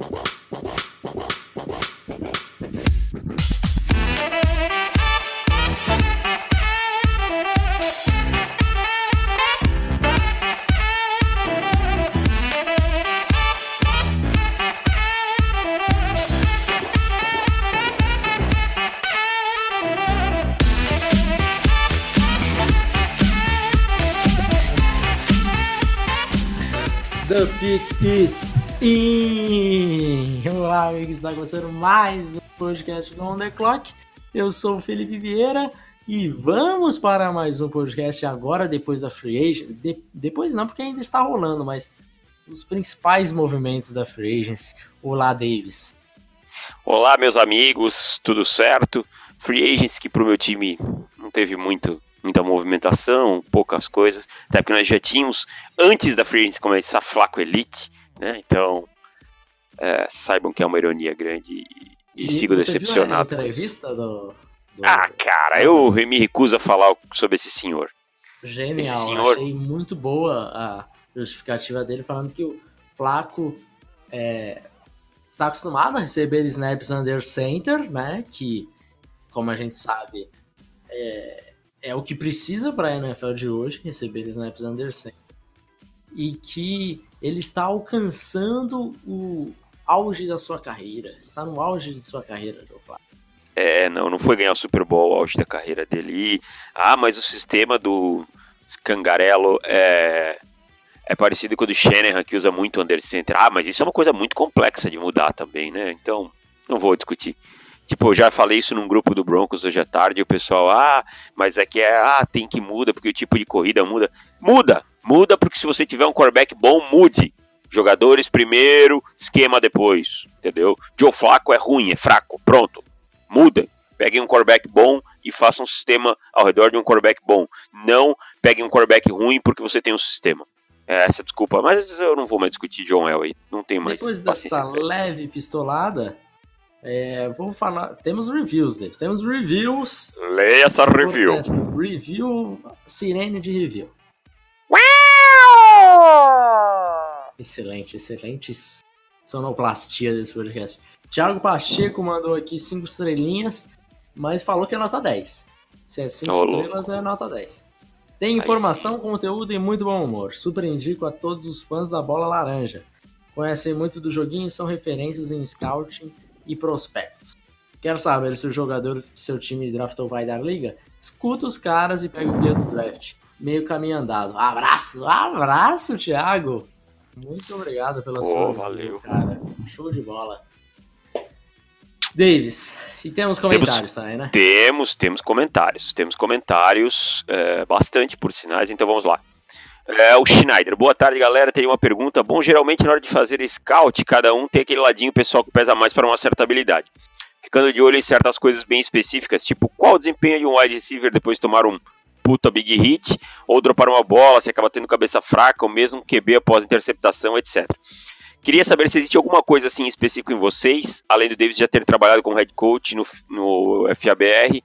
Whoa. Está começando mais um podcast do On The Clock. Eu sou o Felipe Vieira e vamos para mais um podcast agora, depois da Free Agent. De, depois não, porque ainda está rolando, mas os principais movimentos da Free Agency. Olá, Davis. Olá, meus amigos, tudo certo? Free Agency que pro meu time não teve muito muita movimentação, poucas coisas, até porque nós já tínhamos, antes da Free Agency começar, Flaco Elite, né? Então, é, saibam que é uma ironia grande e, e, sigo decepcionado. Viu a entrevista do, do, Ah, cara, eu me recuso a falar sobre esse senhor. Genial, esse senhor... achei muito boa a justificativa dele, falando que o Flaco é, está acostumado a receber snaps under center, né? Que, como a gente sabe, é, é o que precisa para a NFL de hoje, receber snaps under center. E que ele está alcançando o auge da sua carreira. Está no auge de sua carreira, Joe Flacco. É, não, não foi ganhar o Super Bowl, o auge da carreira dele. E, ah, mas o sistema do Scangarello é, é parecido com o do Shanahan, que usa muito under center. Ah, mas isso é uma coisa muito complexa de mudar também, né? Então, não vou discutir. Tipo, eu já falei isso num grupo do Broncos hoje à tarde, e o pessoal, ah, mas é que é, ah, tem que muda, porque o tipo de corrida muda. Muda! Muda porque se você tiver um quarterback bom, mude. Jogadores primeiro, esquema depois, entendeu? Joe Flaco é ruim, é fraco, pronto. Muda. Peguem um quarterback bom e façam um sistema ao redor de um quarterback bom. Não peguem um quarterback ruim porque você tem um sistema. É essa desculpa, mas eu não vou mais discutir John Elway. Não tenho mais Depois dessa leve pistolada, é, vou falar. Temos reviews, Davis. Temos reviews. Leia essa review. Portanto, review. Sirene de review. Excelente, excelente sonoplastia desse podcast. Thiago Pacheco mandou aqui 5 estrelinhas, mas falou que é nota 10. Se é 5 Ô, estrelas, é nota 10. Tem informação, conteúdo e muito bom humor. Super indico a todos os fãs da bola laranja. Conhecem muito do joguinho e são referências em scouting e prospectos. Quer saber se o jogador que seu time draftou vai dar liga? Escuta os caras e pega o guia do draft. Meio caminho andado. Abraço, abraço, Thiago. Muito obrigado pela Pô, sua valeu. cara. Show de bola. Davis, e temos comentários também, né? Temos, temos comentários. Temos comentários, é, bastante por sinais, então vamos lá. É, o Schneider, boa tarde galera, teria uma pergunta. Bom, geralmente na hora de fazer scout, cada um tem aquele ladinho pessoal que pesa mais para uma certa habilidade. Ficando de olho em certas coisas bem específicas, tipo qual o desempenho de um wide receiver depois de tomar um puta big hit, ou dropar uma bola, se acaba tendo cabeça fraca, ou mesmo QB após interceptação, etc. Queria saber se existe alguma coisa assim específica em vocês, além do Davis já ter trabalhado como head coach no, no FABR,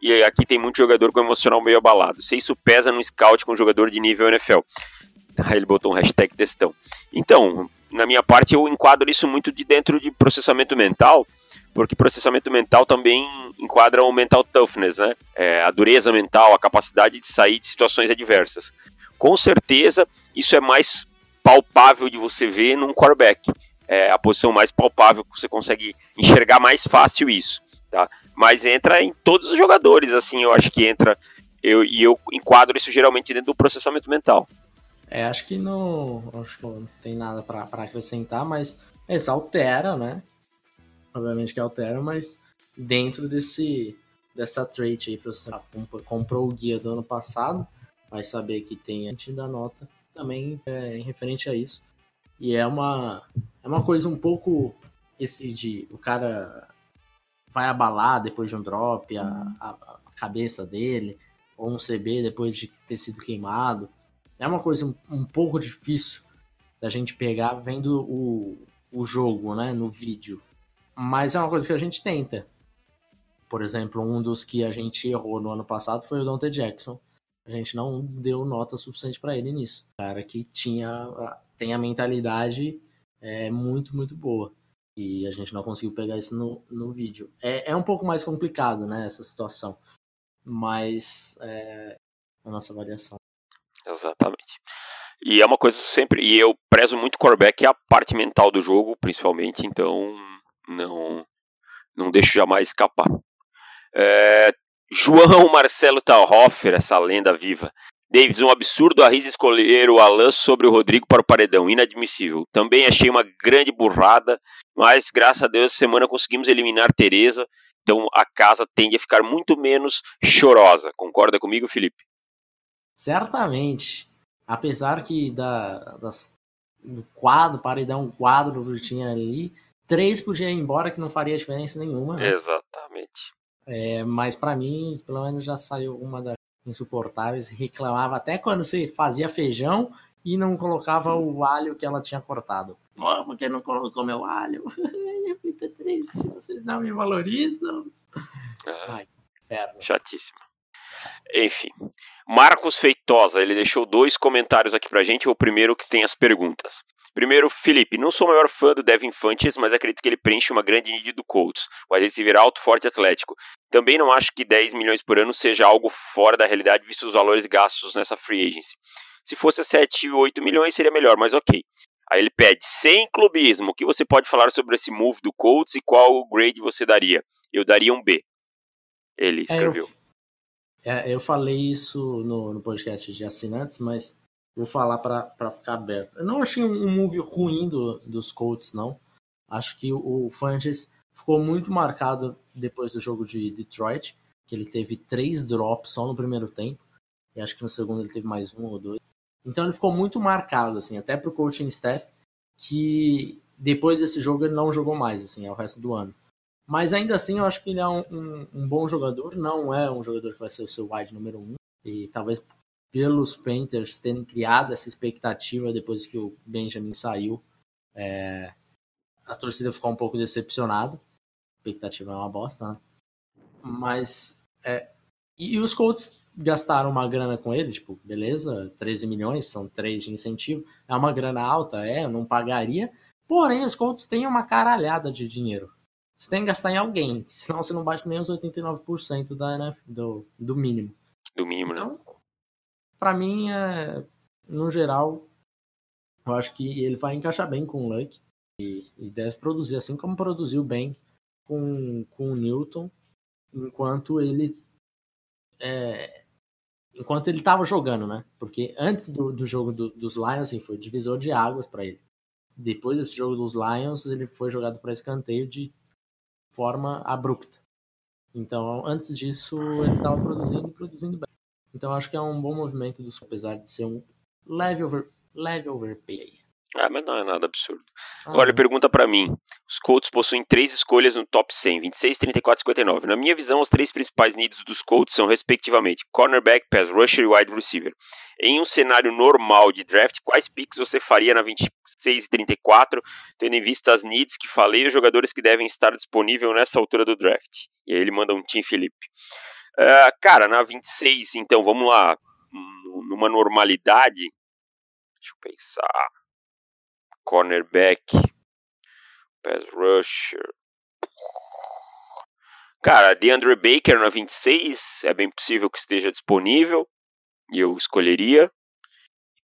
e aqui tem muito jogador com emocional meio abalado. Se isso pesa no scout com jogador de nível NFL. Aí ele botou um hashtag textão. Então, na minha parte, eu enquadro isso muito de dentro de processamento mental, porque processamento mental também enquadra o mental toughness, né? É, a dureza mental, a capacidade de sair de situações adversas. Com certeza, isso é mais palpável de você ver num quarterback. É a posição mais palpável que você consegue enxergar mais fácil isso, tá? Mas entra em todos os jogadores, assim, eu acho que entra. Eu, e eu enquadro isso geralmente dentro do processamento mental. É, acho que não. Acho que não tem nada para acrescentar, mas isso altera, né? Obviamente que altera, mas dentro desse dessa trait aí, você comprou o guia do ano passado, vai saber que tem a gente da nota também é, em referente a isso. E é uma, é uma coisa um pouco esse de o cara vai abalar depois de um drop a, a, a cabeça dele, ou um CB depois de ter sido queimado. É uma coisa um, um pouco difícil da gente pegar vendo o, o jogo, né, no vídeo. Mas é uma coisa que a gente tenta. Por exemplo, um dos que a gente errou no ano passado foi o Dante Jackson. A gente não deu nota suficiente para ele nisso. Cara que tinha tem a mentalidade é, muito, muito boa. E a gente não conseguiu pegar isso no, no vídeo. É, é um pouco mais complicado, né, essa situação. Mas é a nossa avaliação. Exatamente. E é uma coisa sempre. E eu prezo muito o quarterback, é a parte mental do jogo, principalmente, então não, não deixo jamais escapar. É, João Marcelo Talhofer, essa lenda viva. Davis, um absurdo a Riz escolher o Alan sobre o Rodrigo para o paredão, inadmissível. Também achei uma grande burrada, mas graças a Deus, semana conseguimos eliminar Tereza, então a casa tende a ficar muito menos chorosa. Concorda comigo, Felipe? Certamente. Apesar que da, das, do quadro, paredão quadro que tinha ali, três podiam ir embora que não faria diferença nenhuma. Né? Exatamente. É, mas para mim, pelo menos já saiu uma das insuportáveis, reclamava até quando você fazia feijão e não colocava o alho que ela tinha cortado. Pô, por que não colocou meu alho? é muito triste, vocês não me valorizam. Ah, Ai, inferno. Chatíssimo. Enfim, Marcos Feitosa, ele deixou dois comentários aqui pra gente. O primeiro que tem as perguntas. Primeiro, Felipe, não sou o maior fã do Devin Fantes, mas acredito que ele preenche uma grande need do Colts. O receiver alto, forte e atlético. Também não acho que 10 milhões por ano seja algo fora da realidade, visto os valores gastos nessa free agency. Se fosse 7, 8 milhões seria melhor, mas ok. Aí ele pede, sem clubismo, o que você pode falar sobre esse move do Colts e qual grade você daria? Eu daria um B. Ele escreveu. É, eu, é, eu falei isso no, no podcast de assinantes, mas Vou falar para ficar aberto. Eu não achei um, move ruim do, dos Colts, não. Acho que o, o ficou muito marcado depois do jogo de Detroit, que ele teve três drops só no primeiro tempo. E acho que no segundo ele teve mais um ou dois. Então ele ficou muito marcado, assim, até pro coaching staff, que depois desse jogo ele não jogou mais, assim, é o resto do ano. Mas ainda assim eu acho que ele é um, um, um bom jogador, não é um jogador que vai ser o seu wide número um. E talvez pelos Panthers terem criado essa expectativa depois que o Benjamin saiu, é, a torcida ficou um pouco decepcionada. A expectativa é uma bosta, né? Mas. É, e, os Colts gastaram uma grana com ele, tipo, beleza, 13 milhões, são 3 de incentivo. É uma grana alta, é, eu não pagaria. Porém, os Colts têm uma caralhada de dinheiro. Você tem que gastar em alguém, senão você não bate nem os 89% da NF, do, do mínimo. Do mínimo, né? então, né? Para mim, é, no geral, eu acho que ele vai encaixar bem com o Luck e, e, deve produzir, assim como produziu bem com, com o Newton, enquanto ele é, enquanto ele estava jogando, né? Porque antes do, do jogo do, dos Lions, assim, foi divisor de águas para ele. Depois desse jogo dos Lions, ele foi jogado para escanteio de forma abrupta. Então, antes disso, ele estava produzindo e produzindo bem. Então acho que é um bom movimento dos apesar de ser um leve, over, leve overpay. Ah, mas não é nada absurdo. Ah, Agora ele pergunta para mim: os Colts possuem três escolhas no top 100, 26, 34 e 59. Na minha visão, os três principais needs dos Colts são, respectivamente, cornerback, pass rusher e wide receiver. Em um cenário normal de draft, quais picks você faria na 26 e 34, tendo em vista as needs que falei e os jogadores que devem estar disponíveis nessa altura do draft? E aí ele manda um Tim Felipe. Uh, cara, na 26, então, vamos lá. Numa normalidade. Deixa eu pensar. Cornerback. Pass rusher. Cara, DeAndre Baker na 26 é bem possível que esteja disponível. E eu escolheria.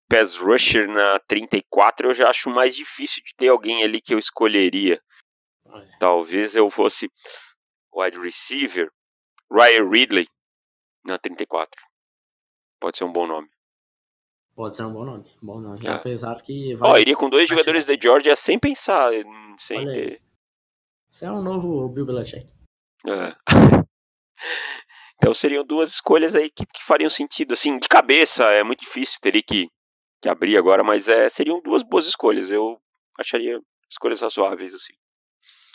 Pass rusher na 34 eu já acho mais difícil de ter alguém ali que eu escolheria. Talvez eu fosse wide receiver. Ryan Ridley na 34. Pode ser um bom nome. Pode ser um bom nome. Bom nome. É. Apesar que. Ó, oh, iria com dois jogadores da Georgia sem pensar, sem ter. Você é um novo Bill Belichick. É. então seriam duas escolhas aí que, que, fariam sentido. Assim, de cabeça é muito difícil, teria que, que abrir agora, mas é, seriam duas boas escolhas. Eu acharia escolhas razoáveis, assim.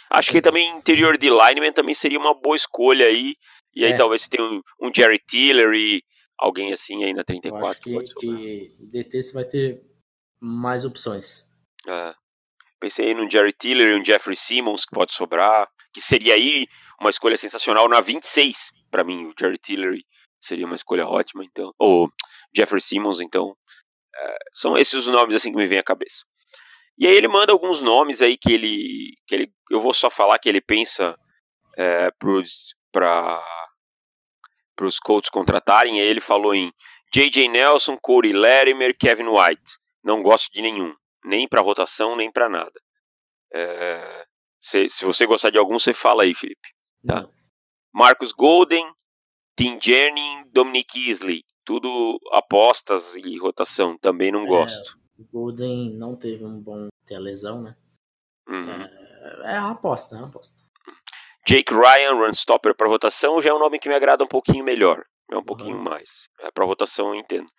Acho que também interior de lineman também seria uma boa escolha aí. E aí é. talvez você tenha um, um Jerry Tiller e alguém assim aí na 34. Eu acho que, que DT você vai ter mais opções. É. Pensei no Jerry Tiller e um Jeffrey Simmons que pode sobrar. Que seria aí uma escolha sensacional na 26. para mim, o Jerry Tiller seria uma escolha ótima, então. Ou Jeffrey Simmons, então. É, são esses os nomes assim que me vêm à cabeça. E aí ele manda alguns nomes aí que ele, que ele eu vou só falar que ele pensa é, para os Colts contratarem. Aí ele falou em J.J. Nelson, Corey Latimer, Kevin White. Não gosto de nenhum, nem para rotação, nem para nada. É, se, se, você gostar de algum, você fala aí, Felipe. Tá? Marcus Golden, Tim Jennings, Dominic Isley. Tudo apostas e rotação. Também não é, gosto. O Golden não teve um bom ter a lesão, né? Uhum. É, é uma aposta, é uma aposta. Jake Ryan, run stopper para rotação, já é um nome que me agrada um pouquinho melhor. É um pouquinho uhum. mais. É, para rotação eu entendo.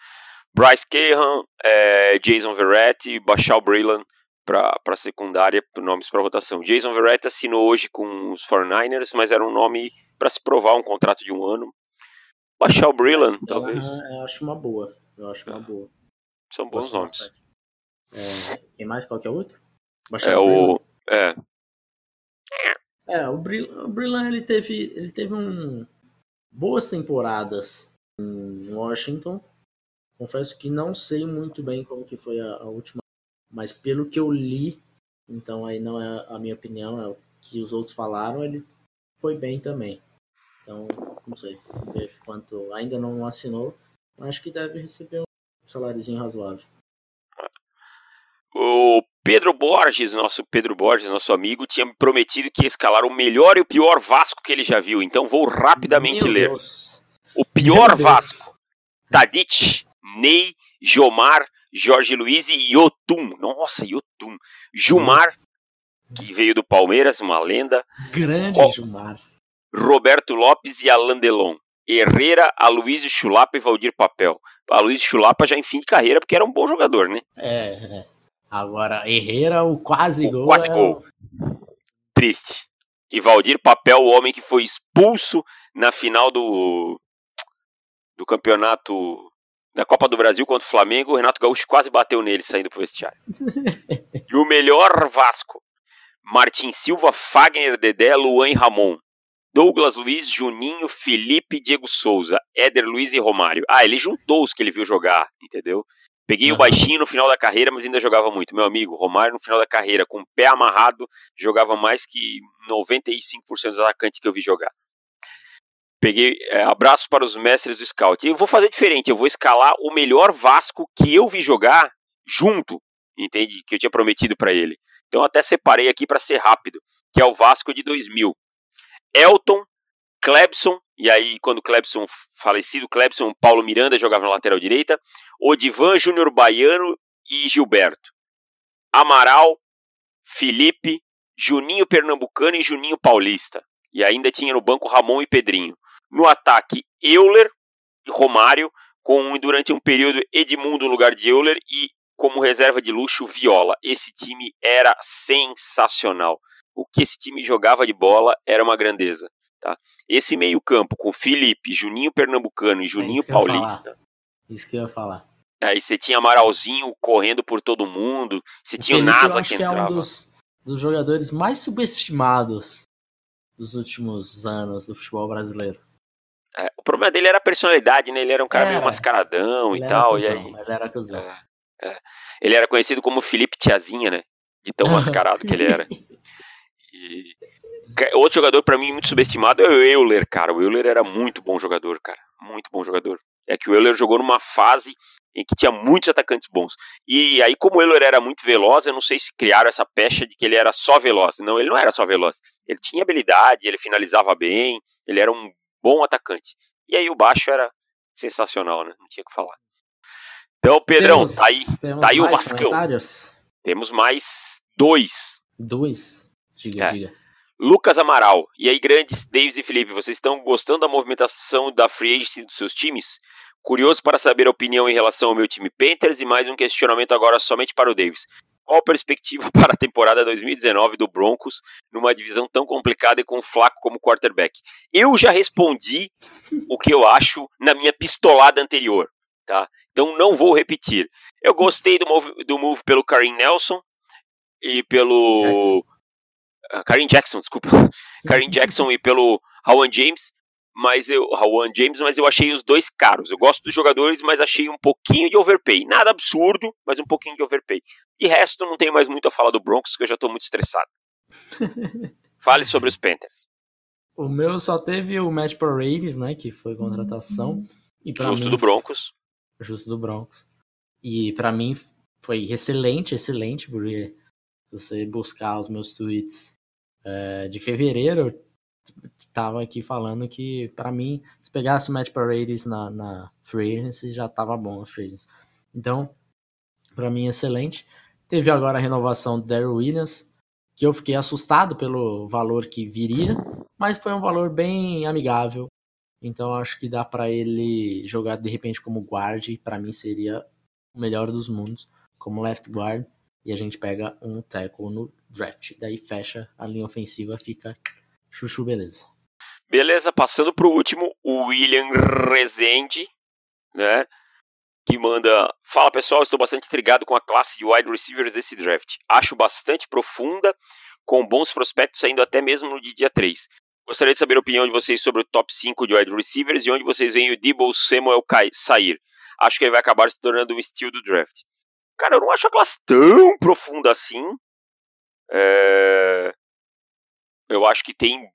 Bryce Cahan, é, Jason Verrett, Bashal Breland para secundária, nomes para rotação. Jason Verrett assinou hoje com os 49ers, mas era um nome para se provar um contrato de um ano. Bashal Breland, talvez. Eu acho uma boa. Eu acho uma é. boa. São bons nomes. É, quem mais? Qual que é o outro? Bashal é o. É. É, o Breland ele teve, ele teve um boas temporadas em Washington. Confesso que não sei muito bem como que foi a, a última mas pelo que eu li, então aí não é a minha opinião, é o que os outros falaram, ele foi bem também. Então, não sei, ver quanto ainda não assinou, mas acho que deve receber um saláriozinho razoável. O Pedro Borges, nosso Pedro Borges, nosso amigo, tinha me prometido que ia escalar o melhor e o pior Vasco que ele já viu. Então vou rapidamente Meu ler. Deus. O pior Vasco: Tadic, Ney, Jomar, Jorge Luiz e Yotun. Nossa, Yotun. Jumar, que veio do Palmeiras, uma lenda. Grande Ro Jumar. Roberto Lopes e Alain Delon. Herrera, Aloysio Chulapa e Valdir Papel. Aloysio Chulapa já em fim de carreira, porque era um bom jogador, né? É, é. Agora, Herrera, o quase o gol. Quase é... gol. Triste. E Valdir Papel, o homem que foi expulso na final do, do campeonato da Copa do Brasil contra o Flamengo, o Renato Gaúcho quase bateu nele saindo pro vestiário. e o melhor Vasco: Martin Silva, Fagner, Dedé, Luan e Ramon. Douglas Luiz, Juninho, Felipe, Diego Souza, Éder Luiz e Romário. Ah, ele juntou os que ele viu jogar, entendeu? Peguei uhum. o baixinho no final da carreira, mas ainda jogava muito. Meu amigo, Romário no final da carreira, com o pé amarrado, jogava mais que 95% dos atacantes que eu vi jogar. Peguei é, abraço para os mestres do scout. Eu vou fazer diferente, eu vou escalar o melhor Vasco que eu vi jogar junto, entende? Que eu tinha prometido para ele. Então até separei aqui para ser rápido, que é o Vasco de 2000. Elton, Klebson, e aí quando Klebson falecido, Klebson, Paulo Miranda jogava na lateral direita, Odivan Júnior Baiano e Gilberto. Amaral, Felipe, Juninho Pernambucano e Juninho Paulista. E ainda tinha no banco Ramon e Pedrinho. No ataque, Euler e Romário, com durante um período Edmundo no lugar de Euler e como reserva de luxo Viola. Esse time era sensacional. O que esse time jogava de bola era uma grandeza. Tá? Esse meio-campo com Felipe, Juninho Pernambucano e é Juninho é Paulista. Isso que eu ia falar. Aí você tinha Amaralzinho correndo por todo mundo. Você o tinha o NASA que entrava. Que é um dos, dos jogadores mais subestimados dos últimos anos do futebol brasileiro. É, o problema dele era a personalidade, né? Ele era um cara era. meio mascaradão ele e tal. Cuzão, e aí, ele era cuzão. É, é. Ele era conhecido como Felipe Tiazinha, né? De tão mascarado que ele era. E... Outro jogador, para mim, muito subestimado é o Euler, cara. O Euler era muito bom jogador, cara. Muito bom jogador. É que o Euler jogou numa fase em que tinha muitos atacantes bons. E aí, como o Euler era muito veloz, eu não sei se criaram essa pecha de que ele era só veloz. Não, ele não era só veloz. Ele tinha habilidade, ele finalizava bem, ele era um bom atacante. E aí o baixo era sensacional, né? Não tinha o que falar. Então, Pedrão, temos, tá aí, tá aí o Vascão. Temos mais dois. Dois? Diga, é. diga. Lucas Amaral. E aí, grandes, Davis e Felipe, vocês estão gostando da movimentação da free agency dos seus times? Curioso para saber a opinião em relação ao meu time Panthers e mais um questionamento agora somente para o Davis. Qual a perspectiva para a temporada 2019 do Broncos numa divisão tão complicada e com o Flaco como quarterback? Eu já respondi o que eu acho na minha pistolada anterior, tá? Então não vou repetir. Eu gostei do move, do move pelo Karim Nelson e pelo Jackson. Uh, Karim Jackson, desculpa. Karim Jackson e pelo Rowan James mas eu, Rawan James, mas eu achei os dois caros. Eu gosto dos jogadores, mas achei um pouquinho de overpay. Nada absurdo, mas um pouquinho de overpay. De resto, não tenho mais muito a falar do Broncos, que eu já tô muito estressado. Fale sobre os Panthers. O meu só teve o match Paredes, né? Que foi contratação. E pra Justo mim, do Broncos. Justo do Broncos. E pra mim foi excelente, excelente, porque se você buscar os meus tweets é, de fevereiro, tava aqui falando que pra mim, se pegasse o match Paredes na, na Free já tava bom a Free. Então, pra mim, excelente. Teve agora a renovação do Daryl Williams, que eu fiquei assustado pelo valor que viria, mas foi um valor bem amigável. Então acho que dá para ele jogar de repente como guard, para mim seria o melhor dos mundos, como left guard, e a gente pega um tackle no draft. Daí fecha a linha ofensiva, fica chuchu beleza. Beleza, passando pro último, o William Rezende, né? Que manda. Fala pessoal, estou bastante intrigado com a classe de wide receivers desse draft. Acho bastante profunda, com bons prospectos saindo até mesmo no dia 3. Gostaria de saber a opinião de vocês sobre o top 5 de wide receivers e onde vocês veem o Debo Samuel sair. Acho que ele vai acabar se tornando um estilo do draft. Cara, eu não acho a classe tão profunda assim. É... Eu acho que tem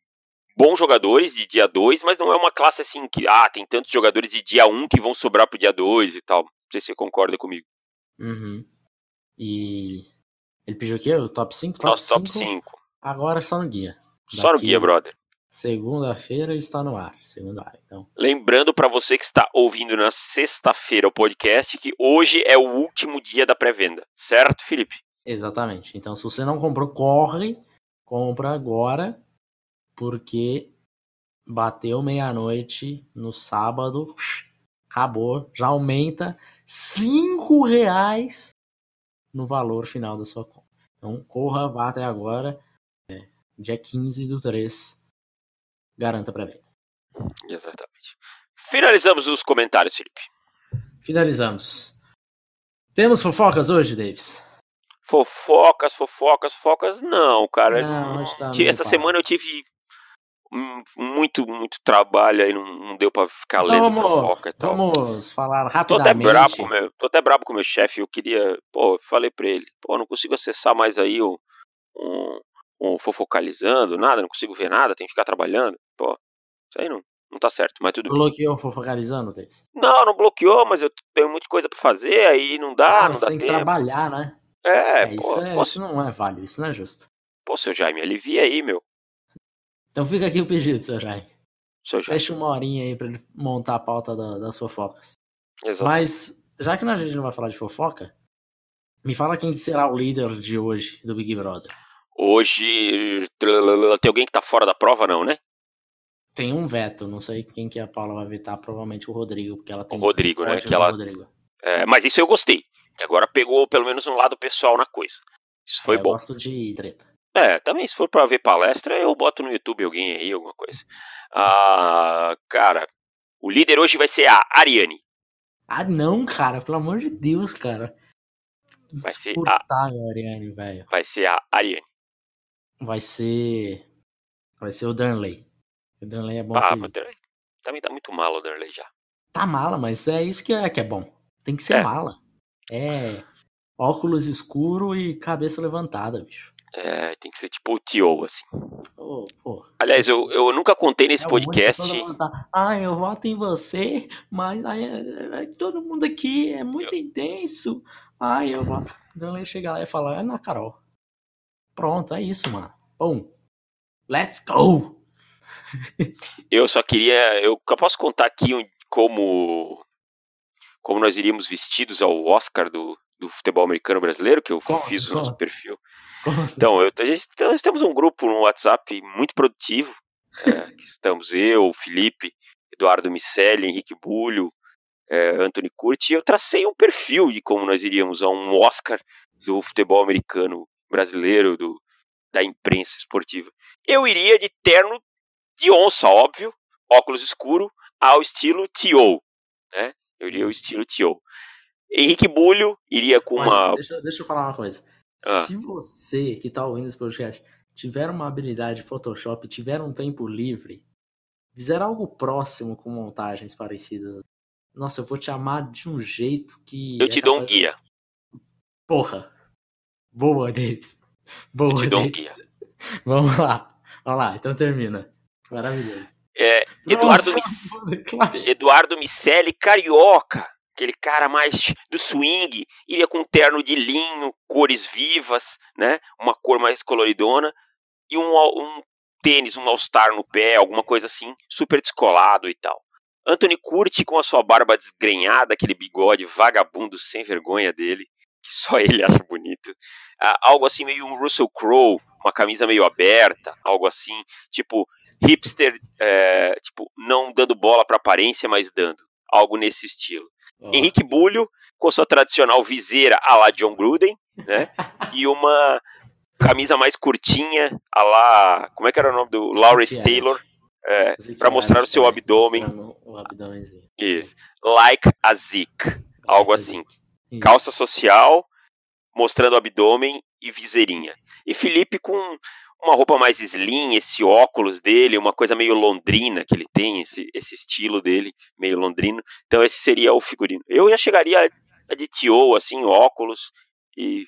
bons jogadores de dia 2, mas não é uma classe assim que, ah, tem tantos jogadores de dia 1 um que vão sobrar pro dia 2 e tal. Não sei se você concorda comigo. Uhum. E ele pediu o quê? O top 5? Top Nosso top 5. Agora só no guia. Só no guia, brother. Segunda-feira está no ar. Segunda ar, então. Lembrando para você que está ouvindo na sexta-feira o podcast que hoje é o último dia da pré-venda, certo, Felipe? Exatamente. Então, se você não comprou, corre, compra agora, porque bateu meia-noite no sábado, acabou, já aumenta cinco reais no valor final da sua compra. Então, corra, vá até agora, é, dia 15 do 3 garanta para venda. Exatamente. Finalizamos os comentários, Felipe. Finalizamos. Temos fofocas hoje, Davis? Fofocas, fofocas, fofocas, não, cara. Não, tá Essa semana eu tive muito, muito trabalho aí, não, não deu pra ficar então, lendo vamos, fofoca e tal. Vamos falar rapidamente. Tô até brabo com meu, tô até brabo com meu chefe, eu queria, pô, falei pra ele, pô, não consigo acessar mais aí o, um, um fofocalizando, nada, não consigo ver nada, tenho que ficar trabalhando. Pô, isso aí não, não tá certo, mas tudo Bloqueou fofocalizando, Davis? Não, não bloqueou, mas eu tenho muita coisa pra fazer, aí não dá, ah, não dá tem tempo. que trabalhar, né? É, é pô, isso, é, posso... isso não é válido, isso não é justo. Pô, seu Jaime, alivia aí, meu. Então fica aqui o pedido, seu Jaime. Seu Jaime. Deixa uma horinha aí pra ele montar a pauta da, das fofocas. Exato. Mas, já que a gente não vai falar de fofoca, me fala quem será o líder de hoje do Big Brother. Hoje tem alguém que tá fora da prova, não, né? Tem um veto, não sei quem que a Paula vai vetar, provavelmente o Rodrigo, porque ela tem o Rodrigo, um né? Que ela... Rodrigo. É, mas isso eu gostei. Que agora pegou pelo menos um lado pessoal na coisa. Isso foi é, bom. Eu gosto de treta. É, também se for pra ver palestra, eu boto no YouTube alguém aí, alguma coisa. Ah, cara, o líder hoje vai ser a Ariane. Ah, não, cara, pelo amor de Deus, cara. Vai ser a Ariane, velho. Vai ser a Ariane vai ser. Vai ser o Darnley. O Darnley é bom. Ah, mas Darnley também tá muito mal o Darnley já. Tá mala, mas é isso que é, que é bom. Tem que ser é. mala. É. Óculos escuro e cabeça levantada, bicho. É, tem que ser tipo o Tio, assim. Oh. Aliás, eu, eu nunca contei nesse é podcast. Ah, eu voto em você, mas aí, todo mundo aqui é muito eu... intenso. Ai, eu voto. Então chega lá e fala, é na Carol. Pronto, é isso, mano. Bom, let's go! eu só queria. Eu, posso contar aqui como. Como nós iríamos vestidos ao Oscar do, do futebol americano brasileiro, que eu fiz o nosso perfil. Então, eu, a gente, nós temos um grupo no WhatsApp muito produtivo. É, que estamos eu, Felipe, Eduardo Micelli, Henrique Bulho, é, Anthony Curti, e eu tracei um perfil de como nós iríamos a um Oscar do futebol americano brasileiro, do, da imprensa esportiva. Eu iria de terno de onça, óbvio, óculos escuro, ao estilo T.O. Né? Eu iria o estilo T.O. Henrique Bulho iria com Olha, uma. Deixa, deixa, eu falar uma coisa. Ah. Se você que está ouvindo esse podcast tiver uma habilidade de Photoshop, tiver um tempo livre, fizer algo próximo com montagens parecidas, nossa, eu vou te amar de um jeito que. Eu te é dou um guia. Porra, Boa, Davis. Boa, Davis. Vamos lá. Vamos lá, então termina. Maravilhoso. É, Eduardo, Nossa, Mic... Eduardo Micelli, carioca. Aquele cara mais do swing, iria com um terno de linho, cores vivas, né? Uma cor mais coloridona e um, um tênis, um All-Star no pé, alguma coisa assim, super descolado e tal. Anthony Curti com a sua barba desgrenhada, aquele bigode vagabundo sem vergonha dele, que só ele acha bonito. Ah, algo assim meio um Russell Crowe, uma camisa meio aberta, algo assim, tipo hipster, é, tipo não dando bola para aparência, mas dando, algo nesse estilo. Oh. Henrique Bulho com sua tradicional viseira a la John Gruden, né? e uma camisa mais curtinha, a lá, como é que era o nome do Lawrence Taylor? É, para mostrar o seu abdômen. O abdômenzinho. Isso. Like a Zik. Algo assim. Calça social, mostrando o abdômen e viseirinha. E Felipe com uma roupa mais slim, esse óculos dele, uma coisa meio londrina que ele tem, esse, esse estilo dele, meio londrino. Então esse seria o figurino. Eu já chegaria de tio, assim, óculos e,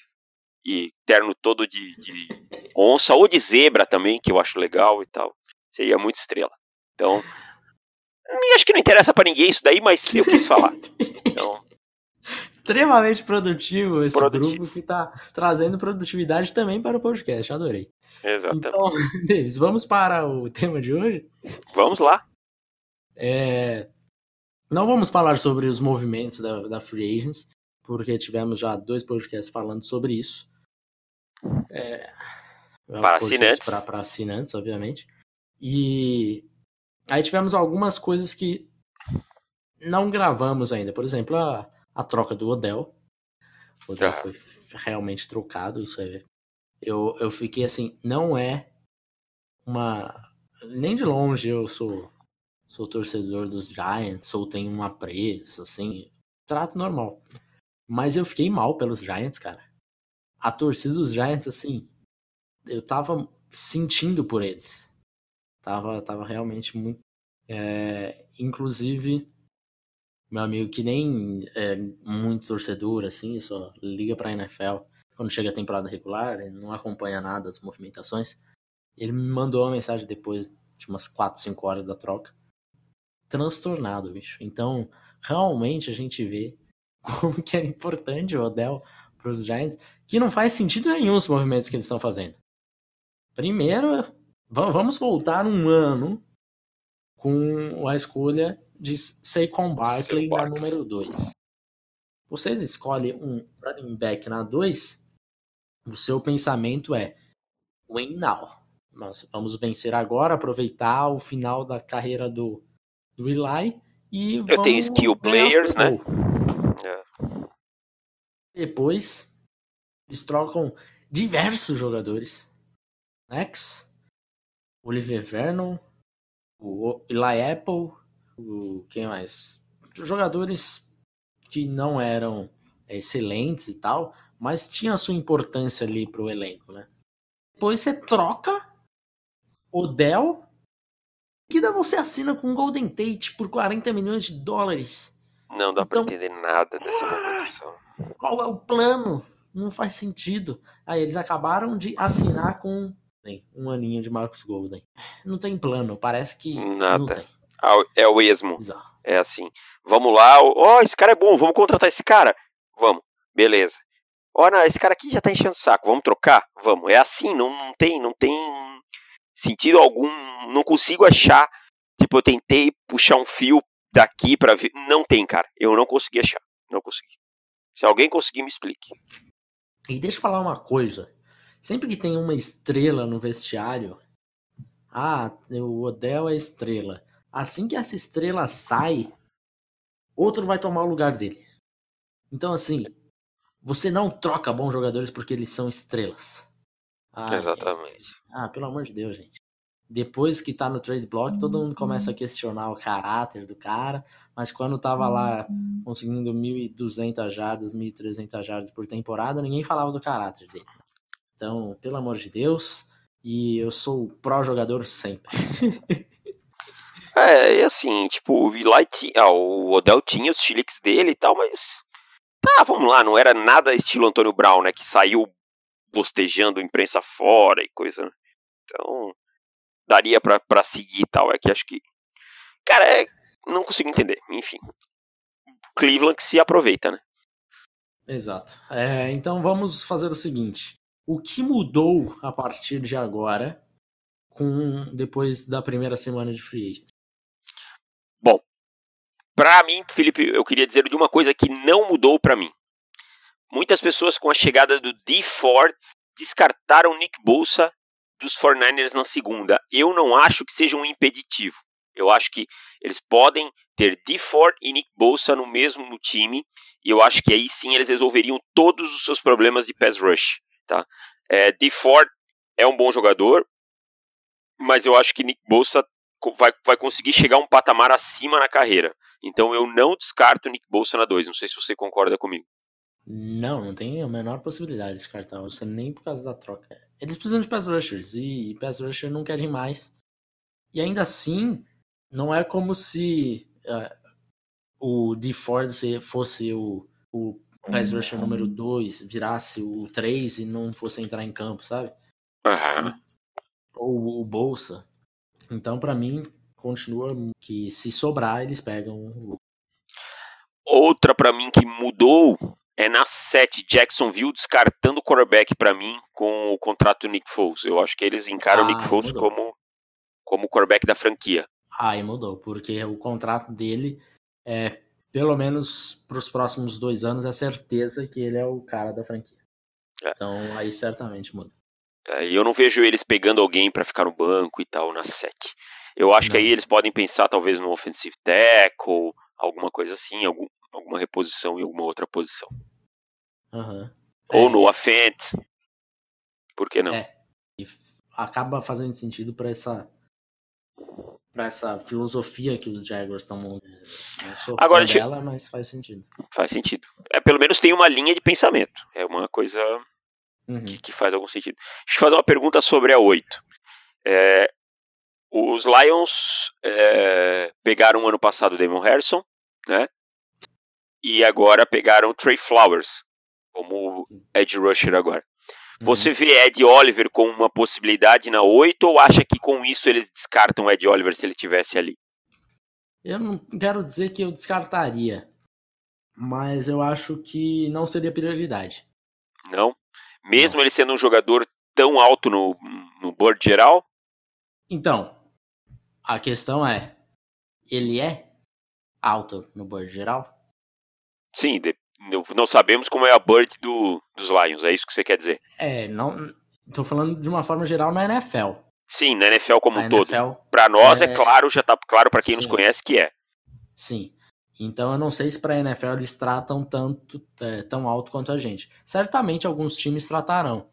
e terno todo de, de onça, ou de zebra também, que eu acho legal e tal seria muito estrela. Então, acho que não interessa para ninguém isso daí, mas eu quis falar. Então, Extremamente produtivo esse produtivo. grupo que está trazendo produtividade também para o podcast. Adorei. Exatamente. Então, Davis, vamos para o tema de hoje? Vamos lá. É, não vamos falar sobre os movimentos da, da Free Agents, porque tivemos já dois podcasts falando sobre isso. É, para assinantes. Para assinantes, obviamente. E aí tivemos algumas coisas que não gravamos ainda. Por exemplo, a, a troca do Odell. O Odell foi realmente trocado. Isso é. Eu, eu fiquei assim, não é uma. Nem de longe eu sou sou torcedor dos Giants, ou tenho um apreço, assim, trato normal. Mas eu fiquei mal pelos Giants, cara. A torcida dos Giants, assim, eu tava sentindo por eles. Tava, tava realmente muito. É, inclusive, meu amigo que nem é muito torcedor, assim, só liga pra NFL quando chega a temporada regular, ele não acompanha nada as movimentações. Ele me mandou uma mensagem depois de umas 4, 5 horas da troca. Transtornado, bicho. Então, realmente a gente vê como que é importante o Odell pros Giants, que não faz sentido nenhum os movimentos que eles estão fazendo. Primeiro, Vamos voltar um ano com a escolha de Saquon Barkley na número 2. Vocês escolhem um running back na 2, o seu pensamento é win now. Nós vamos vencer agora, aproveitar o final da carreira do, do Eli e Eu tenho skill players, né? É. Depois, eles trocam diversos jogadores. Next Oliver Vernon, o Eli Apple, o quem mais? Jogadores que não eram excelentes e tal, mas tinha a sua importância ali pro elenco, né? Depois você troca Odell, que dá você assina com Golden Tate por 40 milhões de dólares. Não dá então, pra entender nada dessa movimentação. Qual é o plano? Não faz sentido. Aí eles acabaram de assinar com um aninho de Marcos Golden. Não tem plano, parece que Nada. não tem. Ah, é o esmo. É assim. Vamos lá, ó, oh, esse cara é bom, vamos contratar esse cara. Vamos, beleza. Ó, oh, esse cara aqui já tá enchendo o saco, vamos trocar? Vamos. É assim, não, não tem, não tem sentido algum, não consigo achar. Tipo, eu tentei puxar um fio daqui para ver, não tem, cara. Eu não consegui achar, não consegui. Se alguém conseguir, me explique. E deixa eu falar uma coisa. Sempre que tem uma estrela no vestiário, ah, o Odell é estrela. Assim que essa estrela sai, outro vai tomar o lugar dele. Então, assim, você não troca bons jogadores porque eles são estrelas. Ah, Exatamente. Ah, pelo amor de Deus, gente. Depois que tá no trade block, todo mundo começa a questionar o caráter do cara, mas quando tava lá conseguindo 1.200 jardas, 1.300 jardas por temporada, ninguém falava do caráter dele. Então, pelo amor de Deus, e eu sou pró-jogador sempre. é, e assim, tipo, o Eli ah, o Odell tinha os chiliques dele e tal, mas tá, vamos lá, não era nada estilo Antônio Brown, né, que saiu postejando imprensa fora e coisa. Né? Então, daria para seguir e tal. É que acho que. Cara, é, não consigo entender. Enfim. Cleveland que se aproveita, né? Exato. É, então vamos fazer o seguinte: o que mudou a partir de agora, com depois da primeira semana de free agents? Bom, para mim, Felipe, eu queria dizer de uma coisa que não mudou para mim. Muitas pessoas com a chegada do D Ford descartaram Nick Bolsa dos 49ers na segunda. Eu não acho que seja um impeditivo. Eu acho que eles podem ter D Ford e Nick Bolsa no mesmo time, e eu acho que aí sim eles resolveriam todos os seus problemas de pass rush. Tá? É, D Ford é um bom jogador, mas eu acho que Nick Bolsa vai, vai conseguir chegar um patamar acima na carreira. Então eu não descarto Nick Bolsa na 2. Não sei se você concorda comigo. Não, não tem a menor possibilidade de descartar você nem por causa da troca. Eles precisam de pass rushers e pass rusher não querem mais. E ainda assim, não é como se uh, o D Ford fosse o, o pass rusher número 2, virasse o 3 e não fosse entrar em campo, sabe? Uhum. Ou o Bolsa. Então, para mim, continua que se sobrar, eles pegam o. Outra para mim que mudou é na 7, Jacksonville descartando o quarterback para mim com o contrato do Nick Foles. Eu acho que eles encaram ah, o Nick Foles como como quarterback da franquia. Ah, e mudou, porque o contrato dele é, pelo menos para os próximos dois anos, é certeza que ele é o cara da franquia. É. Então aí certamente muda. É, e eu não vejo eles pegando alguém para ficar no banco e tal na SEC. Eu acho não. que aí eles podem pensar talvez no offensive tackle, alguma coisa assim, algum, alguma reposição em alguma outra posição. Uhum. Ou é, no offense. Por que não? É. E acaba fazendo sentido para essa para essa filosofia que os Jaguars estão Agora, dela, mas faz sentido. Faz sentido. É, pelo menos tem uma linha de pensamento. É uma coisa uhum. que, que, faz algum sentido. Deixa eu fazer uma pergunta sobre a 8. É, os Lions é, pegaram ano passado o Damon Harrison, né? E agora pegaram o Trey Flowers como edge rusher agora. Você uhum. vê Ed Oliver como uma possibilidade na 8 ou acha que com isso eles descartam Ed Oliver se ele tivesse ali? Eu não quero dizer que eu descartaria, mas eu acho que não seria prioridade. Não? Mesmo não. ele sendo um jogador tão alto no, no board geral? Então, a questão é, ele é alto no board geral? Sim, de, não sabemos como é a bird do, dos Lions, é isso que você quer dizer? É, não. Tô falando de uma forma geral na NFL. Sim, na NFL como na um NFL, todo. Para nós é, é, claro, já tá claro para quem sim, nos conhece que é. Sim. Então eu não sei se para NFL eles tratam tanto é, tão alto quanto a gente. Certamente alguns times tratarão,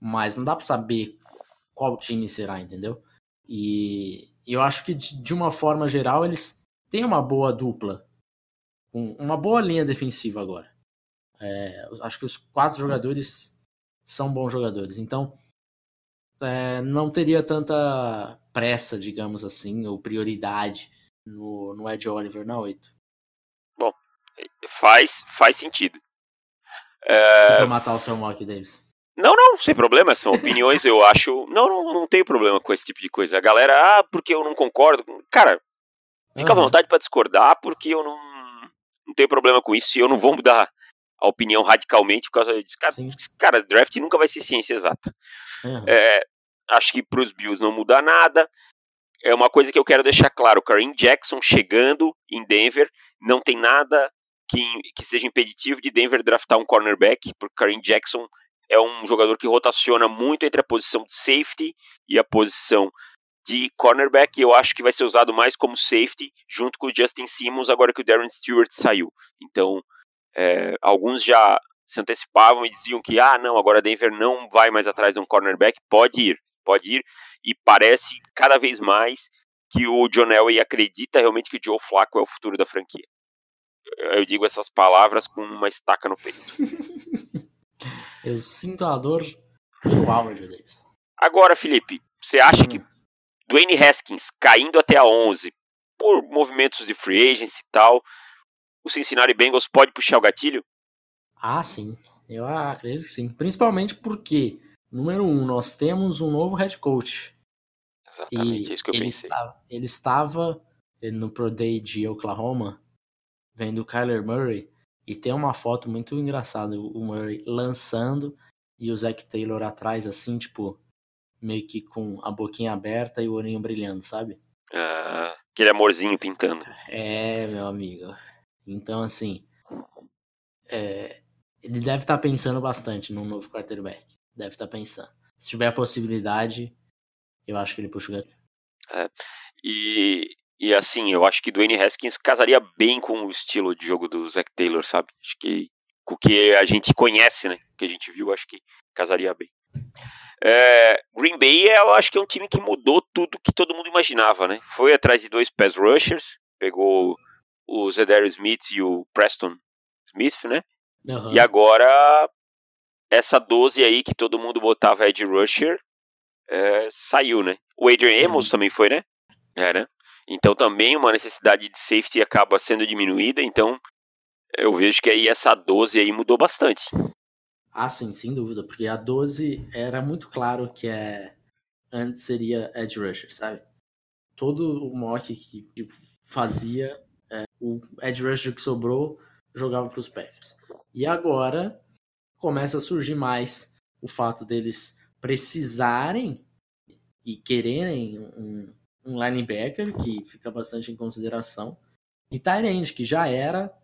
mas não dá para saber qual time será, entendeu? E eu acho que de uma forma geral eles têm uma boa dupla uma boa linha defensiva agora. É, acho que os quatro jogadores são bons jogadores. Então, é, não teria tanta pressa, digamos assim, ou prioridade no, no Ed Oliver na 8. Faz, faz sentido. É... matar o seu Mock Davis. Não, não, sem problema, são opiniões, eu acho. Não, não, não tenho problema com esse tipo de coisa. A galera, ah, porque eu não concordo. Cara, fica uhum. à vontade para discordar, porque eu não não tenho problema com isso e eu não vou mudar a opinião radicalmente por causa disso. Cara, cara draft nunca vai ser ciência exata. Uhum. É, acho que para os Bills não muda nada. É uma coisa que eu quero deixar claro: o Kareem Jackson chegando em Denver não tem nada que, que seja impeditivo de Denver draftar um cornerback, porque Kareem Jackson é um jogador que rotaciona muito entre a posição de safety e a posição de cornerback, eu acho que vai ser usado mais como safety, junto com o Justin Simmons, agora que o Darren Stewart saiu. Então, é, alguns já se antecipavam e diziam que, ah, não, agora Denver não vai mais atrás de um cornerback, pode ir, pode ir, e parece cada vez mais que o John Elway acredita realmente que o Joe Flacco é o futuro da franquia. Eu digo essas palavras com uma estaca no peito. Eu sinto a dor pelo Howard Davis. Agora, Felipe, você acha hum. que Dwayne Haskins caindo até a 11 por movimentos de free agency e tal, o Cincinnati Bengals pode puxar o gatilho? Ah, sim. Eu acredito que sim. Principalmente porque, número um, nós temos um novo head coach. Exatamente, e é isso que eu ele pensei. Estava, ele estava no Pro Day de Oklahoma, vendo o Kyler Murray, e tem uma foto muito engraçada, o Murray lançando e o Zac Taylor atrás, assim, tipo, meio que com a boquinha aberta e o olhinho brilhando, sabe? Ah, aquele amorzinho pintando. É, meu amigo. Então, assim, é, ele deve estar tá pensando bastante num novo quarterback. Deve estar tá pensando. Se tiver a possibilidade, eu acho que ele puxa o gatilho. É, e, e assim, eu acho que Dwayne Haskins casaria bem com o estilo de jogo do Zach Taylor, sabe? Acho que com o que a gente conhece, né? Que a gente viu, acho que casaria bem. É, Green Bay, eu acho que é um time que mudou tudo que todo mundo imaginava, né? Foi atrás de dois pass rushers, pegou o Zedarius Smith e o Preston Smith, né? Uhum. E agora, essa 12 aí que todo mundo botava Ed Rusher, é, saiu, né? O Adrian Amos uhum. também foi, né? É, né? Então também uma necessidade de safety acaba sendo diminuída, então eu vejo que aí essa 12 aí mudou bastante. Ah, sim, sem dúvida, porque a 12 era muito claro que é antes seria Edge Rusher, sabe? Todo o mock que fazia é, o Edge Rusher que sobrou jogava para os Packers. E agora começa a surgir mais o fato deles precisarem e quererem um, um linebacker que fica bastante em consideração e Tyrande que já era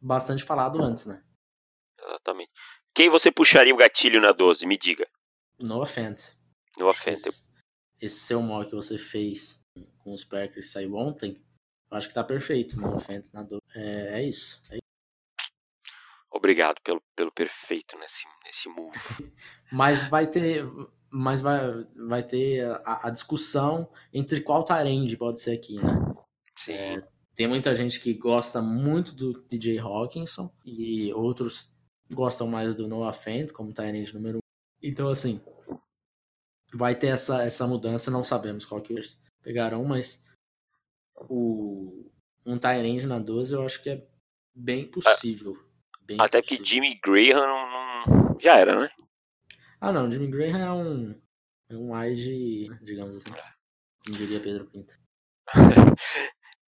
bastante falado antes, né? Exatamente. Quem você puxaria o gatilho na 12? Me diga. No offense. No offense. Esse, esse seu mock que você fez com os Packers saiu ontem, eu acho que tá perfeito no offense na 12. É, é isso. É Obrigado pelo, pelo perfeito nesse, nesse move. mas vai ter, mas vai, vai ter a, a discussão entre qual Tyrande pode ser aqui, né? Sim. Tem muita gente que gosta muito do DJ Hawkinson e outros gostam mais do Noah Fent como Tyrande número 1. Um. Então, assim, vai ter essa, essa mudança, não sabemos qual que eles pegarão, mas o, um Tyrande na 12 eu acho que é bem possível. Bem Até possível. que Jimmy Graham já era, né? Ah, não, Jimmy Graham é um, é um wide, digamos assim. Como diria Pedro Pinto.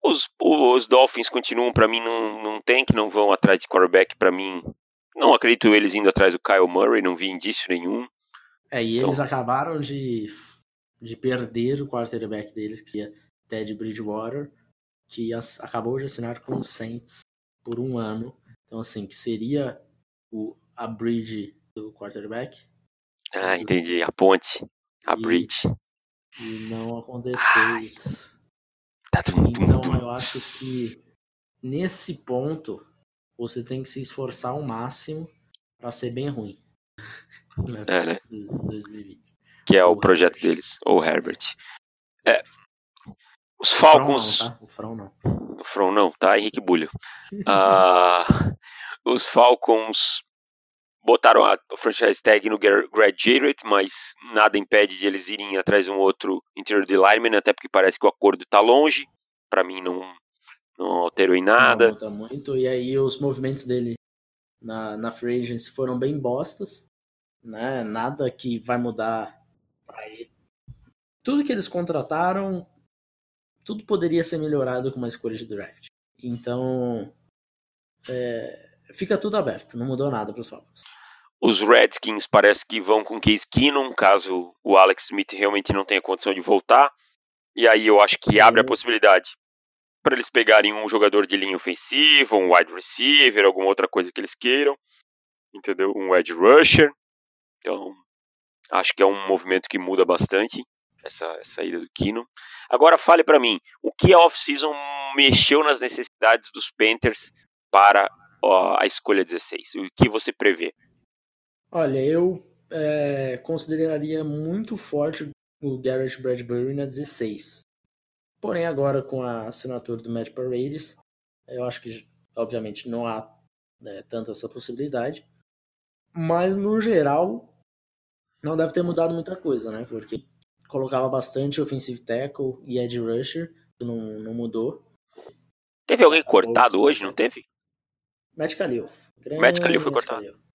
os, os Dolphins continuam, para mim, não, não tem, que não vão atrás de quarterback, para mim. Não acredito eles indo atrás do Kyle Murray, não vi indício nenhum. É, e eles então... acabaram de, de perder o quarterback deles, que seria Ted Bridgewater, que as, acabou de assinar com os Saints por um ano. Então, assim, que seria o, a bridge do quarterback. Ah, entendi. A ponte. A e, bridge. E não aconteceu isso. Tá então, eu acho que nesse ponto você tem que se esforçar ao máximo para ser bem ruim. É, né? 2020. Que é o, o projeto Herbert. deles, ou Herbert. É. Os Falcons. O Frão não, tá? O Frão não. O Frão não, tá? Henrique Bulho. ah, os Falcons botaram a franchise tag no Greg Jarrett, mas nada impede de eles irem atrás de um outro interior de lineman, até porque parece que o acordo está longe. Para mim não, não alterou em nada. Não muda muito. E aí os movimentos dele na, na free agency foram bem bostas. Né? Nada que vai mudar para ele. Tudo que eles contrataram, tudo poderia ser melhorado com uma escolha de draft. Então, é, fica tudo aberto, não mudou nada para os Falcons. Os Redskins parece que vão com Case Keenum, caso o Alex Smith realmente não tenha condição de voltar. E aí eu acho que abre a possibilidade para eles pegarem um jogador de linha ofensiva, um wide receiver, alguma outra coisa que eles queiram. Entendeu? Um edge rusher. Então, acho que é um movimento que muda bastante essa, essa ida do Keenum. Agora fale para mim, o que a off-season mexeu nas necessidades dos Panthers para ó, a escolha 16? O que você prevê? Olha, eu é, consideraria muito forte o Garrett Bradbury na 16. Porém, agora com a assinatura do Matt Paredes, eu acho que, obviamente, não há né, tanto essa possibilidade. Mas, no geral, não deve ter mudado muita coisa, né? Porque colocava bastante offensive tackle e edge rusher, não, não mudou. Teve alguém cortado hoje, não teve? Matt Kalil. Matt Kalil foi cortado.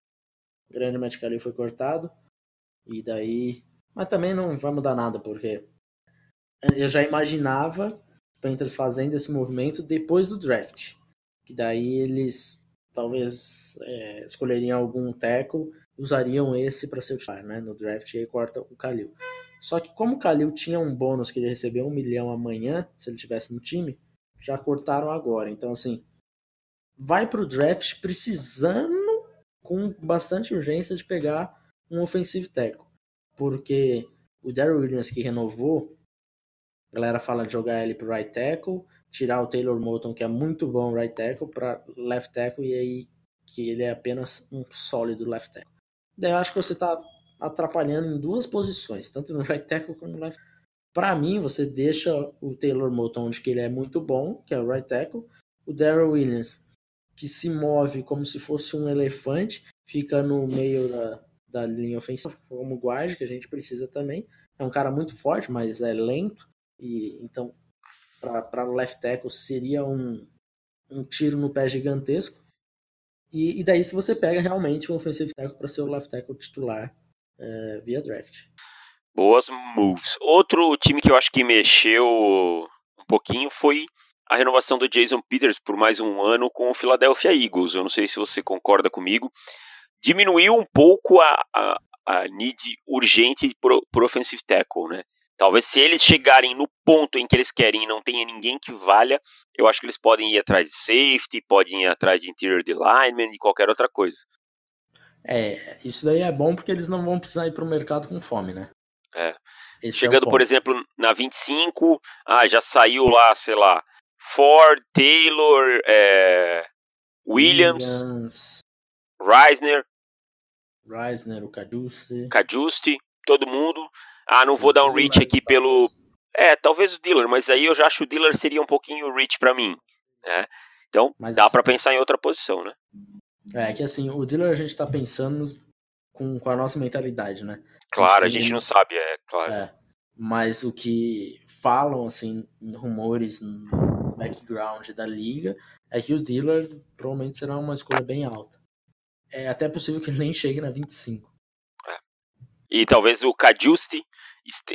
O grande Matt Kalil foi cortado. E daí. Mas também não vai mudar nada, porque eu já imaginava Panthers fazendo esse movimento depois do draft. Que daí eles talvez é, escolheriam algum tackle usariam esse para ser titular, né? No draft e aí corta o Kalil. Só que como o Kalil tinha um bônus que ele recebeu um milhão amanhã, se ele tivesse no time, já cortaram agora. Então, assim, vai pro draft precisando com bastante urgência de pegar um offensive tackle. Porque o Daryl Williams que renovou, a galera fala de jogar ele pro right tackle, tirar o Taylor Moton, que é muito bom right tackle, para left tackle, e aí que ele é apenas um sólido left tackle. Daí eu acho que você está atrapalhando em duas posições, tanto no right tackle como no left. Para mim, você deixa o Taylor Moton onde que ele é muito bom, que é o right tackle, o Daryl Williams, que se move como se fosse um elefante, fica no meio da, da linha ofensiva, como guarda, que a gente precisa também. É um cara muito forte, mas é lento, e então para o left tackle seria um, um tiro no pé gigantesco. E, e daí se você pega realmente um offensive tackle para ser o left tackle titular é, via draft. Boas moves. Outro time que eu acho que mexeu um pouquinho foi a renovação do Jason Peters por mais um ano com o Philadelphia Eagles. Eu não sei se você concorda comigo. Diminuiu um pouco a, a, a need urgente por, por offensive tackle, né? Talvez se eles chegarem no ponto em que eles querem e não tenha ninguém que valha, eu acho que eles podem ir atrás de safety, podem ir atrás de interior de lineman e qualquer outra coisa. É, isso daí é bom porque eles não vão precisar ir para o mercado com fome, né? É. Esse Chegando, é por exemplo, na 25, ah, já saiu lá, sei lá, Ford, Taylor, é, Williams, Williams, Reisner. Reisner, o Cajuste. Cajuste, todo mundo. Ah, não vou dar um reach aqui pelo. É, talvez o dealer, mas aí eu já acho o dealer seria um pouquinho reach para mim. Né? Então, mas... dá para pensar em outra posição, né? É, que assim, o dealer a gente tá pensando com, com a nossa mentalidade, né? Claro, a gente, a gente não sabe, é claro. É, mas o que falam, assim, rumores background da liga é que o dealer provavelmente será uma escolha bem alta. É até possível que ele nem chegue na 25. E talvez o Cajusti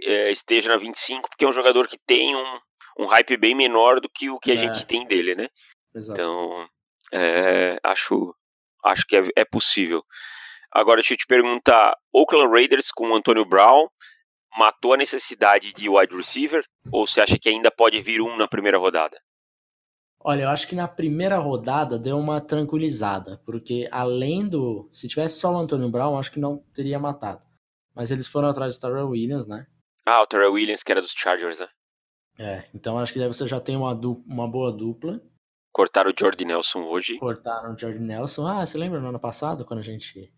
é, esteja na 25, porque é um jogador que tem um, um hype bem menor do que o que a é. gente tem dele, né? Exato. Então, é, acho, acho que é, é, possível. Agora, deixa eu te perguntar: Oakland Raiders com o Antonio Brown matou a necessidade de wide receiver? Ou você acha que ainda pode vir um na primeira rodada? Olha, eu acho que na primeira rodada deu uma tranquilizada, porque além do. Se tivesse só o Antonio Brown, acho que não teria matado. Mas eles foram atrás do Terrell Williams, né? Ah, o Terrell Williams, que era dos Chargers, né? É, então acho que daí você já tem uma, dupla, uma boa dupla. Cortaram o Jordi Nelson hoje. Cortaram o Jordi Nelson. Ah, você lembra no ano passado, quando a gente...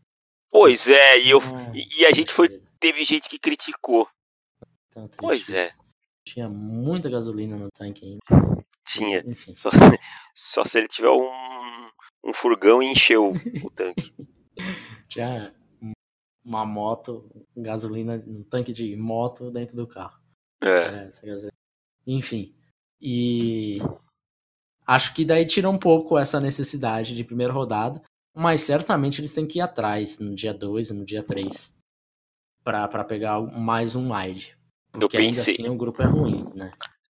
Pois é, e, eu, ah, e a gente foi... Teve gente que criticou. Então, pois é. Tinha muita gasolina no tanque ainda. Tinha. Só, só se ele tiver um, um furgão e encheu o tanque. Já uma moto, gasolina, um tanque de moto dentro do carro. É. é Enfim. E acho que daí tira um pouco essa necessidade de primeira rodada, mas certamente eles têm que ir atrás no dia 2 e no dia 3 para pegar mais um wide. Porque Eu pensei... ainda assim o grupo é ruim, né?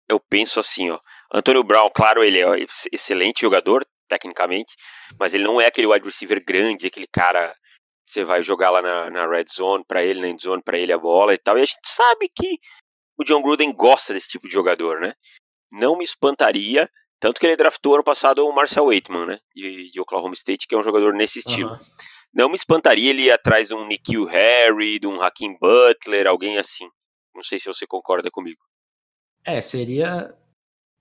Eu penso assim, ó. Antônio Brown, claro, ele é excelente jogador, tecnicamente, mas ele não é aquele wide receiver grande, aquele cara você vai jogar lá na, na red zone para ele, na end zone para ele a bola e tal. E a gente sabe que o John Gruden gosta desse tipo de jogador, né? Não me espantaria, tanto que ele draftou ano passado o Marcel Waitman, né? De, de Oklahoma State, que é um jogador nesse estilo. Uhum. Não me espantaria ele ir atrás de um Nikhil Harry, de um Hakim Butler, alguém assim. Não sei se você concorda comigo. É, seria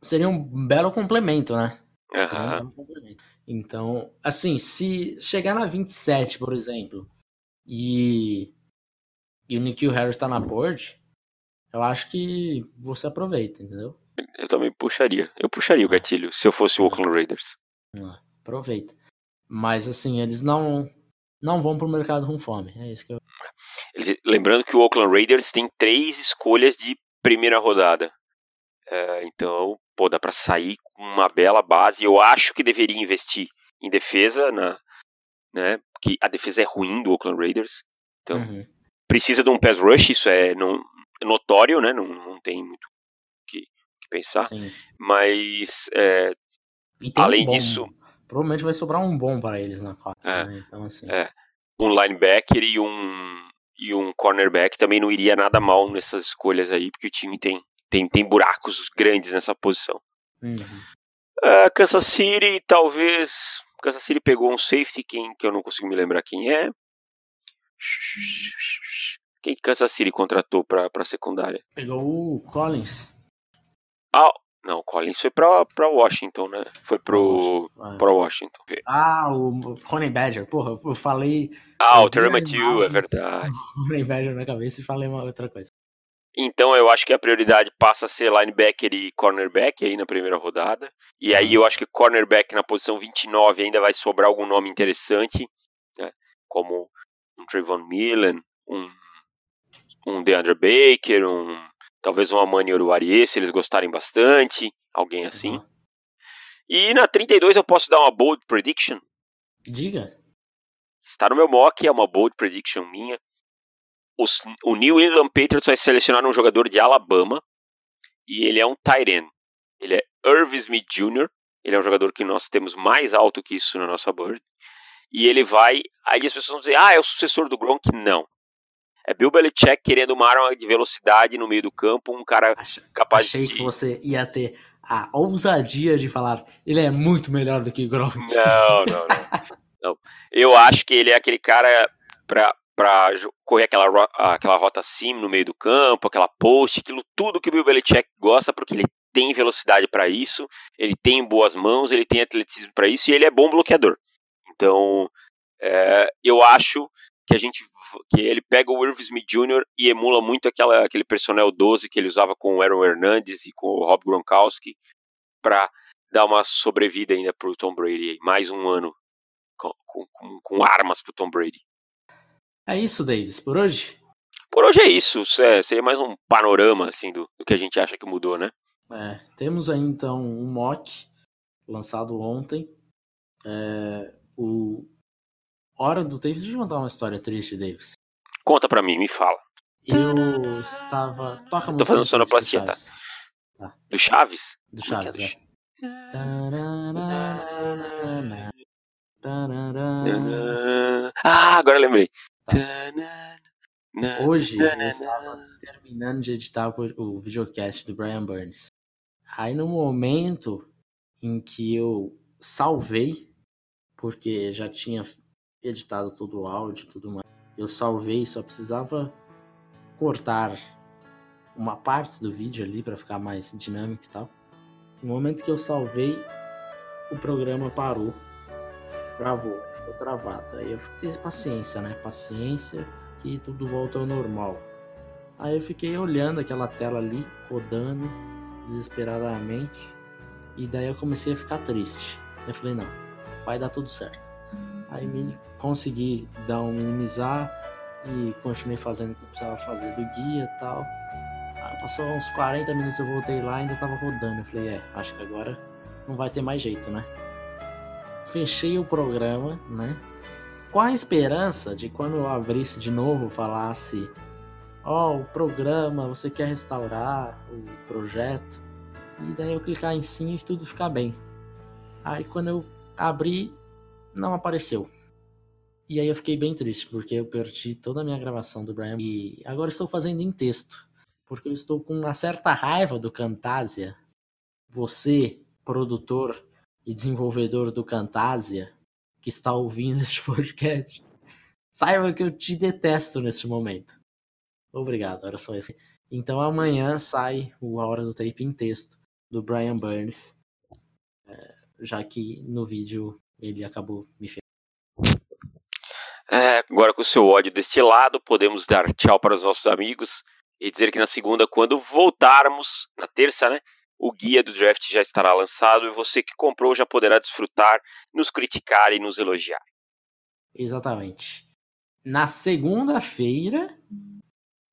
seria um belo complemento, né? Uhum. Um complemento. Então, assim, se chegar na 27, por exemplo, e, e o Nikhil Harris tá na board, eu acho que você aproveita, entendeu? Eu também puxaria. Eu puxaria o ah. gatilho se eu fosse o Oakland Raiders. Ah, aproveita. Mas assim, eles não não vão pro mercado com fome. É isso que eu. Lembrando que o Oakland Raiders tem três escolhas de primeira rodada. É, então, pô, dá para sair com uma bela base. Eu acho que deveria investir em defesa, na, né? que a defesa é ruim do Oakland Raiders. Então, Uhum. precisa de um pass rush, isso é não, notório, né? Não, não tem muito o que, que pensar. Sim. Mas é, um Além bom- disso- Provavelmente vai sobrar um bom para eles na 4, É. né? Então, assim. É. um linebacker e um, e um cornerback também não iria nada mal nessas escolhas aí, porque o time tem, tem, tem buracos grandes nessa posição. uhum. Ah, Kansas City, talvez. Kansas City pegou um safety, quem, que eu não consigo me lembrar quem é. Quem que Kansas City contratou pra, pra secundária? Pegou o Collins. Ah, não, o Collins foi pra, pra Washington, né? Foi pro, Ah, pra Washington. Ah, o Honey Badger. Porra, eu falei Ah, Eu o Terry Matthew, é verdade. Honey Badger na cabeça e falei uma outra coisa. Então eu acho que a prioridade passa a ser linebacker e cornerback aí na primeira rodada. E aí Uhum. eu acho que cornerback na posição 29 ainda vai sobrar algum nome interessante, né? como um Trayvon Millen, um, um DeAndre Baker, um talvez um Amani Oruarie, se eles gostarem bastante, alguém assim. Uhum. E na 32 eu posso dar uma bold prediction. Diga. Está no meu mock, é uma bold prediction minha. Os- o New England Patriots vai selecionar um jogador de Alabama e ele é um tight end. Ele é Irv Smith Jr. Ele é um jogador que nós temos mais alto que isso na nossa board. E ele vai. Aí as pessoas vão dizer: ah, é o sucessor do Gronk. Não. É Bill Belichick querendo uma arma de velocidade no meio do campo, um cara capaz Achei de. que você ia ter a ousadia de falar ele é muito melhor do que Gronk. Não, não, não. Não. Eu acho que ele é aquele cara pra, jo- correr aquela, aquela rota sim no meio do campo, aquela post, aquilo tudo que o Bill Belichick gosta, porque ele tem velocidade pra isso, ele tem boas mãos, ele tem atleticismo pra isso e ele é bom bloqueador. Então, é, eu acho que a gente que ele pega o Irv Smith Jr. e emula muito aquela, aquele personnel 12 que ele usava com o Aaron Hernandez e com o Rob Gronkowski pra dar uma sobrevida ainda pro Tom Brady, mais um ano com, com, com- armas pro Tom Brady. É isso, Davis, por hoje? Por hoje é isso, é- seria mais um panorama assim do, do que a gente acha que mudou, né? É, temos aí então um mock lançado ontem. É, o Hora do Davis. Deixa eu contar uma história triste, Davis. Conta pra mim, me fala. Eu estava. Toca música fazendo do sonoplastia. Do Chaves? Do é é Chaves, do é. Chaves? Ah, agora lembrei. Hoje eu estava terminando de editar o- videocast do Brian Burns. Aí no momento em que eu salvei, porque já tinha editado todo o áudio e tudo mais, eu salvei, só precisava cortar uma parte do vídeo ali para ficar mais dinâmico e tal. No momento que eu salvei, o programa parou, travou, ficou travado. Aí eu fiquei paciência, né? Paciência que tudo volta ao normal. Aí eu fiquei olhando aquela tela ali, rodando desesperadamente. E daí eu comecei a ficar triste. Eu falei, não, vai dar tudo certo. Aí mini- consegui dar um minimizar e continuei fazendo o que eu precisava fazer do guia e tal. Aí passou uns 40 minutos, eu voltei lá e ainda tava rodando. Eu falei, é, acho que agora não vai ter mais jeito, né? Fechei o programa, né? Com a esperança de quando eu abrisse de novo, falasse: Ó, o programa, você quer restaurar o projeto? E daí eu clicar em sim e tudo ficar bem. Aí quando eu abri, não apareceu. E aí eu fiquei bem triste, porque eu perdi toda a minha gravação do Brian. E agora estou fazendo em texto. Porque eu estou com uma certa raiva do Camtasia. Você, produtor e desenvolvedor do Camtasia, que está ouvindo este podcast, saiba que eu te detesto nesse momento. Obrigado, era só isso. Então amanhã sai o A Hora do Tape em texto do Brian Burns, é, já que no vídeo ele acabou me. É, agora com o seu ódio destilado, podemos dar tchau para os nossos amigos e dizer que na segunda, quando voltarmos, na terça, né? O guia do draft já estará lançado e você que comprou já poderá desfrutar, nos criticar e nos elogiar. Exatamente. Na segunda-feira,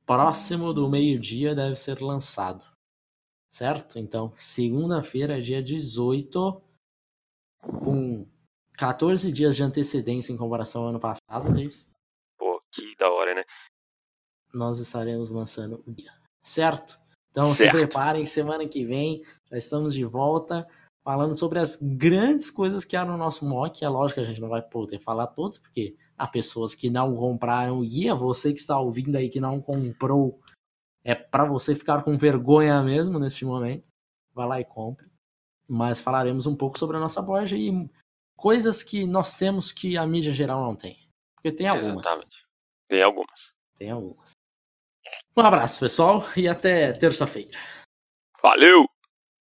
próximo do meio-dia, deve ser lançado. Certo? Então, segunda-feira, dia 18, com 14 dias de antecedência em comparação ao ano passado, Davis. Pô, que da hora, né? Nós estaremos lançando o guia. Certo? Então Certo. se preparem, semana que vem já estamos de volta falando sobre as grandes coisas que há no nosso mock. É lógico que a gente não vai poder falar todos, porque há pessoas que não compraram o guia. Você que está ouvindo aí que não comprou, é para você ficar com vergonha mesmo neste momento. Vai lá e compre. Mas falaremos um pouco sobre a nossa borja e coisas que nós temos que a mídia geral não tem. Porque tem algumas. Exatamente. Tem algumas. Tem algumas. Um abraço, pessoal, e até terça-feira. Valeu!